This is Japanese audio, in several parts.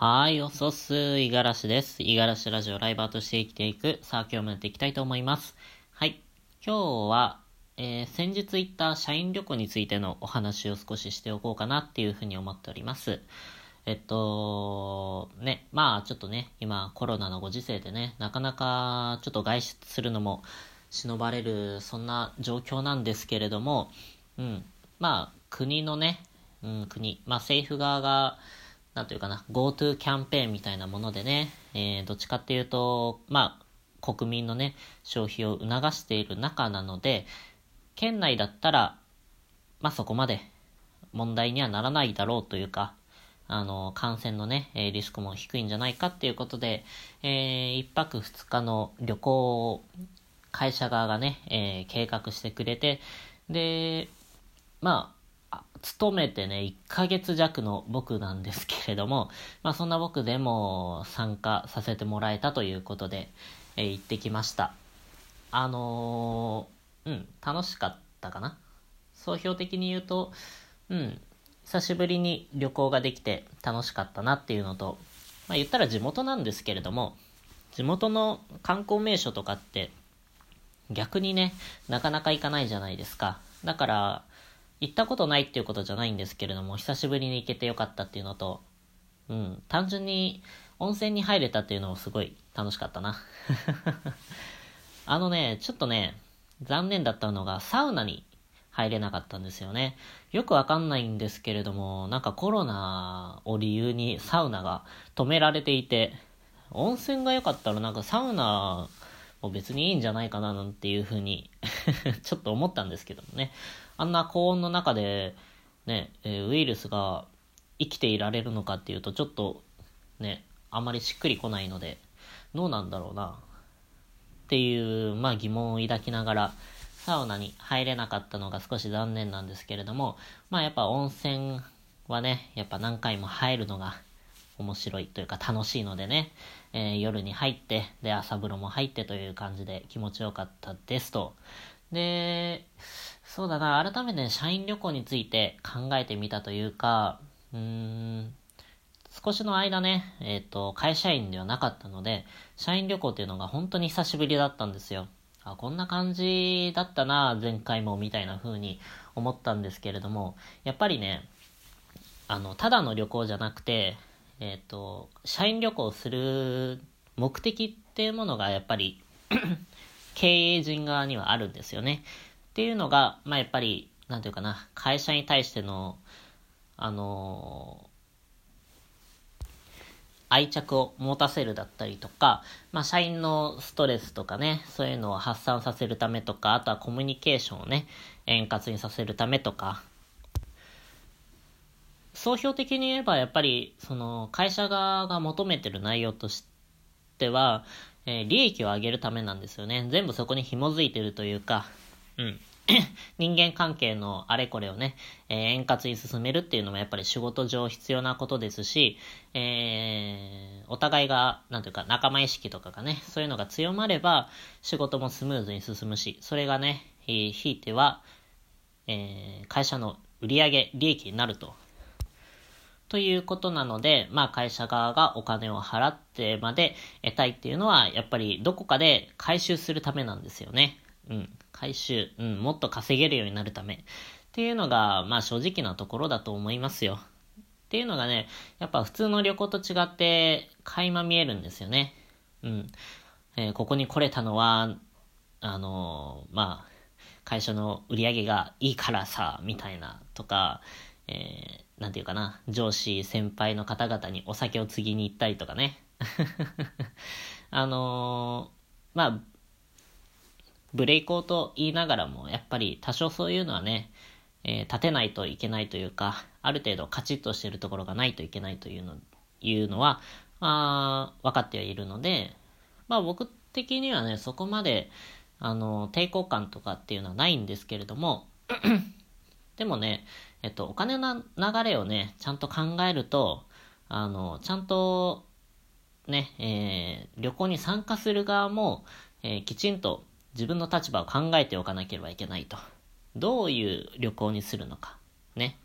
はい、おそす、いがらしです。いがらしラジオライバーとして生きていく。さあ、今日もやっていきたいと思います。はい、今日は、えー、先日行った社員旅行についてのお話を少ししておこうかなっていうふうに思っております。えっと、ね、まあちょっとね、今コロナのご時世でね、なかなかちょっと外出するのも忍ばれる、そんな状況なんですけれども、うん、まあ国のね、うん、国、まあ政府側が、なんというかな、GoTo キャンペーンみたいなものでね、えー、どっちかっていうと、まあ、国民のね、消費を促している中なので、県内だったら、まあそこまで問題にはならないだろうというか、あの、感染のね、リスクも低いんじゃないかっていうことで、えー、1泊2日の旅行を会社側がね、えー、計画してくれて、で、まあ、勤めてね、1ヶ月弱の僕なんですけれども、まあそんな僕でも参加させてもらえたということで、えー、行ってきました。あのー、うん、楽しかったかな。総評的に言うと、うん、久しぶりに旅行ができて楽しかったなっていうのと、まあ言ったら地元なんですけれども、地元の観光名所とかって逆にね、なかなか行かないじゃないですか。だから、行ったことないっていうことじゃないんですけれども、久しぶりに行けてよかったっていうのと、うん、単純に温泉に入れたっていうのもすごい楽しかったな。あのね、ちょっとね、残念だったのがサウナに入れなかったんですよね。よくわかんないんですけれども、なんかコロナを理由にサウナが止められていて、温泉が良かったらなんかサウナも別にいいんじゃないかななんていうふうに ちょっと思ったんですけどもね。あんな高温の中で、ね、えウイルスが生きていられるのかっていうと、ちょっと、ね、あまりしっくりこないので、どうなんだろうな。っていう、まあ疑問を抱きながら、サウナに入れなかったのが少し残念なんですけれども、まあやっぱ温泉はね、やっぱ何回も入るのが面白いというか楽しいのでね、えー、夜に入って、で、朝風呂も入ってという感じで気持ちよかったですと。で、そうだな、改めて社員旅行について考えてみたというか、うーん、少しの間ね、えっ、ー、と、会社員ではなかったので、社員旅行っていうのが本当に久しぶりだったんですよ。あ、こんな感じだったな、前回も、みたいな風に思ったんですけれども、やっぱりね、あの、ただの旅行じゃなくて、えっ、ー、と、社員旅行する目的っていうものがやっぱり 経営陣側にはあるんですよね。っていうのが、まあやっぱり、なんていうかな、会社に対しての、あの愛着を持たせるだったりとか、まあ、社員のストレスとかね、そういうのを発散させるためとか、あとはコミュニケーションをね、円滑にさせるためとか、総評的に言えばやっぱりその会社側が求めてる内容としては、えー、利益を上げるためなんですよね。全部そこに紐づいてるというか、うん。人間関係のあれこれをね、えー、円滑に進めるっていうのもやっぱり仕事上必要なことですし、えー、お互いが、なんていうか仲間意識とかがね、そういうのが強まれば仕事もスムーズに進むし、それがね、ひいては、えー、会社の売上利益になるとということなので、まあ会社側がお金を払ってまで得たいっていうのは、やっぱりどこかで回収するためなんですよね。うん。回収。うん。もっと稼げるようになるため。っていうのが、まあ正直なところだと思いますよ。っていうのがね、やっぱ普通の旅行と違って垣間見えるんですよね。うん。えー、ここに来れたのは、あのー、まあ、会社の売り上げがいいからさ、みたいなとか、えー、なんていうかな、上司、先輩の方々にお酒を継ぎに行ったりとかね。あのー、まあ、ブレイクーと言いながらも、やっぱり多少そういうのはね、えー、立てないといけないというか、ある程度カチッとしてるところがないといけないというのいうのは、まあ、分かってはいるので、まあ僕的にはね、そこまで、あの、抵抗感とかっていうのはないんですけれども、でもね、えっと、お金の流れをね、ちゃんと考えると、あの、ちゃんと、ね、えー、旅行に参加する側も、えー、きちんと自分の立場を考えておかなければいけないと。どういう旅行にするのか。ね。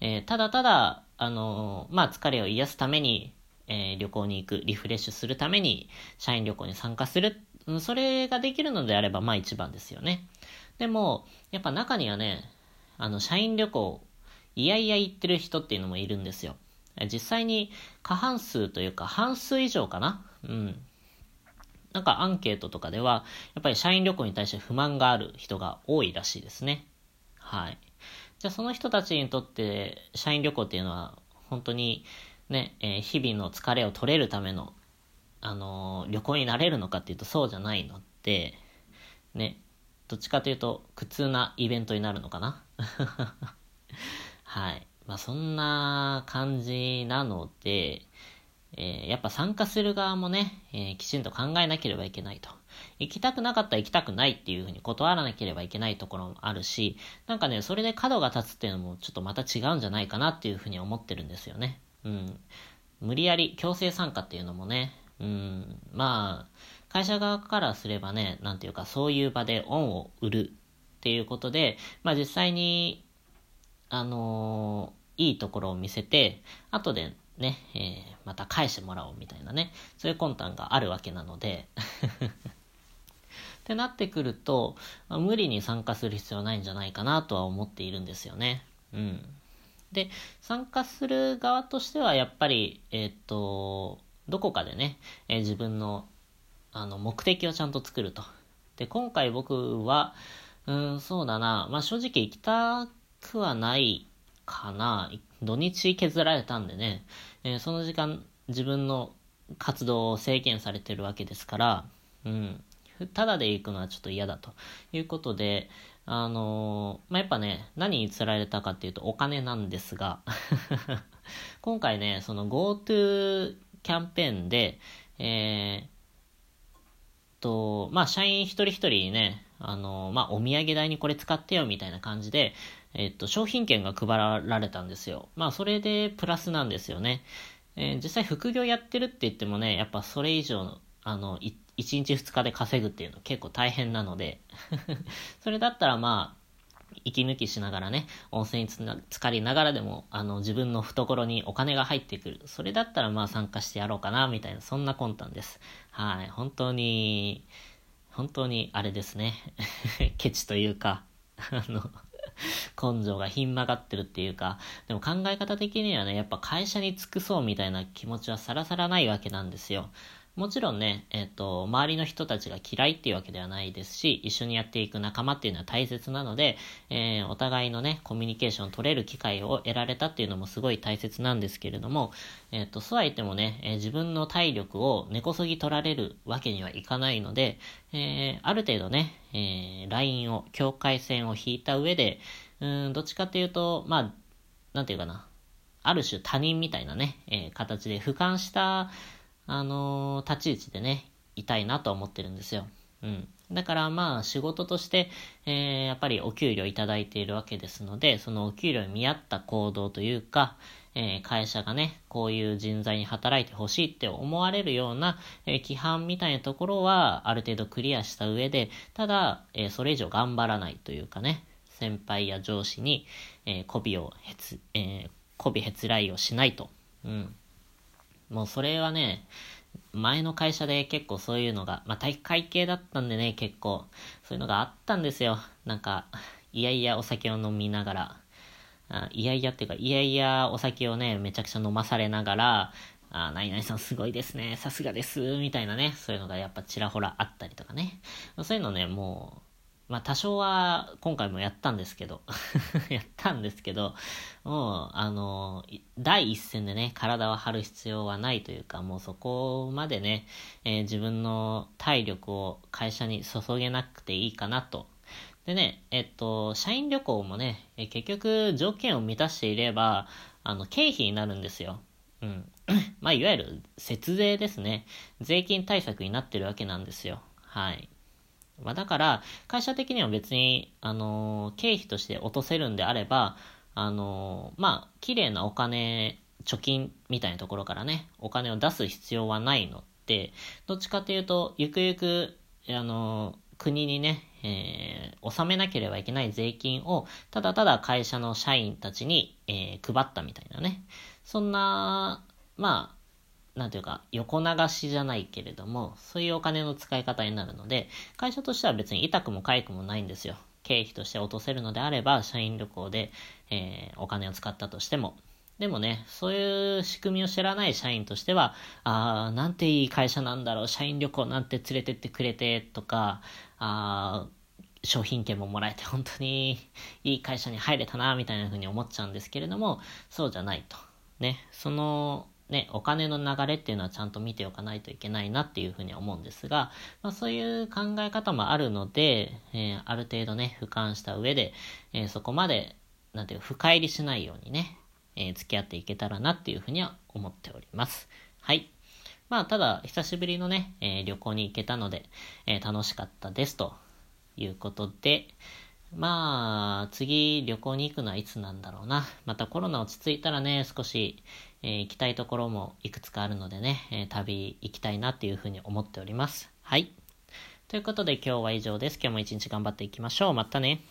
えー、ただただ、あのまあ、疲れを癒すためにえー、旅行に行く、リフレッシュするために、社員旅行に参加する。それができるのであれば、まあ一番ですよね。でも、やっぱ中にはね、あの、社員旅行、いやいや行ってる人っていうのもいるんですよ。実際に過半数というか半数以上かなうん。なんかアンケートとかでは、やっぱり社員旅行に対して不満がある人が多いらしいですね。はい。じゃあその人たちにとって社員旅行っていうのは本当にね、えー、日々の疲れを取れるための、あのー、旅行になれるのかっていうとそうじゃないので、ね、どっちかというと苦痛なイベントになるのかな はい。まあそんな感じなので、えー、やっぱ参加する側もね、えー、きちんと考えなければいけないと。行きたくなかったら行きたくないっていうふうに断らなければいけないところもあるし、なんかね、それで角が立つっていうのもちょっとまた違うんじゃないかなっていうふうに思ってるんですよね。うん。無理やり強制参加っていうのもね、うん、まあ、会社側からすればね、なんていうか、そういう場で恩を売るっていうことで、まあ実際に、あのー、いいところを見せて、後でね、えー、また返してもらおうみたいなね、そういう魂胆があるわけなので ってなってくると、まあ、無理に参加する必要ないんじゃないかなとは思っているんですよね。うん。で、参加する側としては、やっぱり、えっ、と、どこかでね、えー、自分の、あの、目的をちゃんと作ると。で、今回僕は、うん、そうだな、まあ正直行きたくはないかな。土日削られたんでね、えー、その時間、自分の活動を制限されてるわけですから、うん、ただで行くのはちょっと嫌だと。いうことで、あのー、まあ、やっぱね、何に釣られたかっていうとお金なんですが。今回ね、その GoTo キャンペーンで、えー、と、まあ、社員一人一人ね、あのー、まあ、お土産代にこれ使ってよみたいな感じで、えっと、商品券が配られたんですよ。まあ、それでプラスなんですよね。えー、実際副業やってるって言ってもね、やっぱそれ以上の、あの、1日2日で稼ぐっていうの結構大変なので それだったらまあ、息抜きしながらね、温泉につな浸かりながらでも、あの、自分の懐にお金が入ってくる。それだったらまあ参加してやろうかな、みたいな、そんな魂胆です。はい。本当に、本当にあれですね。ケチというか、あの、根性がひん曲がってるっていうか、でも考え方的にはね、やっぱ会社に尽くそうみたいな気持ちはさらさらないわけなんですよ。もちろんね、えっ、ー、と、周りの人たちが嫌いっていうわけではないですし、一緒にやっていく仲間っていうのは大切なので、えー、お互いのね、コミュニケーションを取れる機会を得られたっていうのもすごい大切なんですけれども、えっ、ー、と、そうは言ってもね、え、自分の体力を根こそぎ取られるわけにはいかないので、えー、ある程度ね、えー、ラインを、境界線を引いた上で、うん、どっちかっていうと、まあ、なんていうかな、ある種他人みたいなね、えー、形で俯瞰した、あのー、立ち位置でね、いたいなと思ってるんですよ。うん。だからまあ仕事として、えー、やっぱりお給料いただいているわけですので、そのお給料に見合った行動というか、えー、会社がね、こういう人材に働いてほしいって思われるような、えー、規範みたいなところはある程度クリアした上で、ただ、えー、それ以上頑張らないというかね、先輩や上司に、えー、媚びをへつ、え、媚びへつらいをしないと。うん。もうそれはね、前の会社で結構そういうのが、まあ体育会系だったんでね、結構、そういうのがあったんですよ。なんか、いやいやお酒を飲みながら、あいやいやっていうか、いやいやお酒をね、めちゃくちゃ飲まされながら、あ、何々さんすごいですね、さすがです、みたいなね、そういうのがやっぱちらほらあったりとかね。そういうのね、もう、まあ多少は今回もやったんですけど やったんですけど、もう、あの、第一線でね、体を張る必要はないというか、もうそこまでね、えー、自分の体力を会社に注げなくていいかなと。でね、えっと、社員旅行もね、え結局条件を満たしていれば、あの、経費になるんですよ。うん。まあ、いわゆる節税ですね。税金対策になってるわけなんですよ。はい。まあ、だから、会社的には別に、あのー、経費として落とせるんであれば、あのー、まあ、綺麗なお金、貯金みたいなところからね、お金を出す必要はないので、どっちかというと、ゆくゆく、あのー、国にね、えー、納めなければいけない税金を、ただただ会社の社員たちに、えー、配ったみたいなね。そんな、まあ、なんていうか、横流しじゃないけれども、そういうお金の使い方になるので、会社としては別に痛くも痒くもないんですよ。経費として落とせるのであれば、社員旅行で、えー、お金を使ったとしても。でもね、そういう仕組みを知らない社員としては、ああ、なんていい会社なんだろう、社員旅行なんて連れてってくれて、とか、あ商品券ももらえて本当にいい会社に入れたな、みたいな風に思っちゃうんですけれども、そうじゃないと。ね、その、ね、お金の流れっていうのはちゃんと見ておかないといけないなっていうふうに思うんですが、まあ、そういう考え方もあるので、えー、ある程度ね、俯瞰した上で、えー、そこまで、なんていう、深入りしないようにね、えー、付き合っていけたらなっていうふうには思っております。はい。まあ、ただ、久しぶりのね、え旅行に行けたので、え楽しかったですということで、まあ、次旅行に行くのはいつなんだろうな。またコロナ落ち着いたらね、少し、えー、行きたいところもいくつかあるのでね、えー、旅行きたいなっていうふうに思っております。はい。ということで今日は以上です。今日も一日頑張っていきましょう。またね。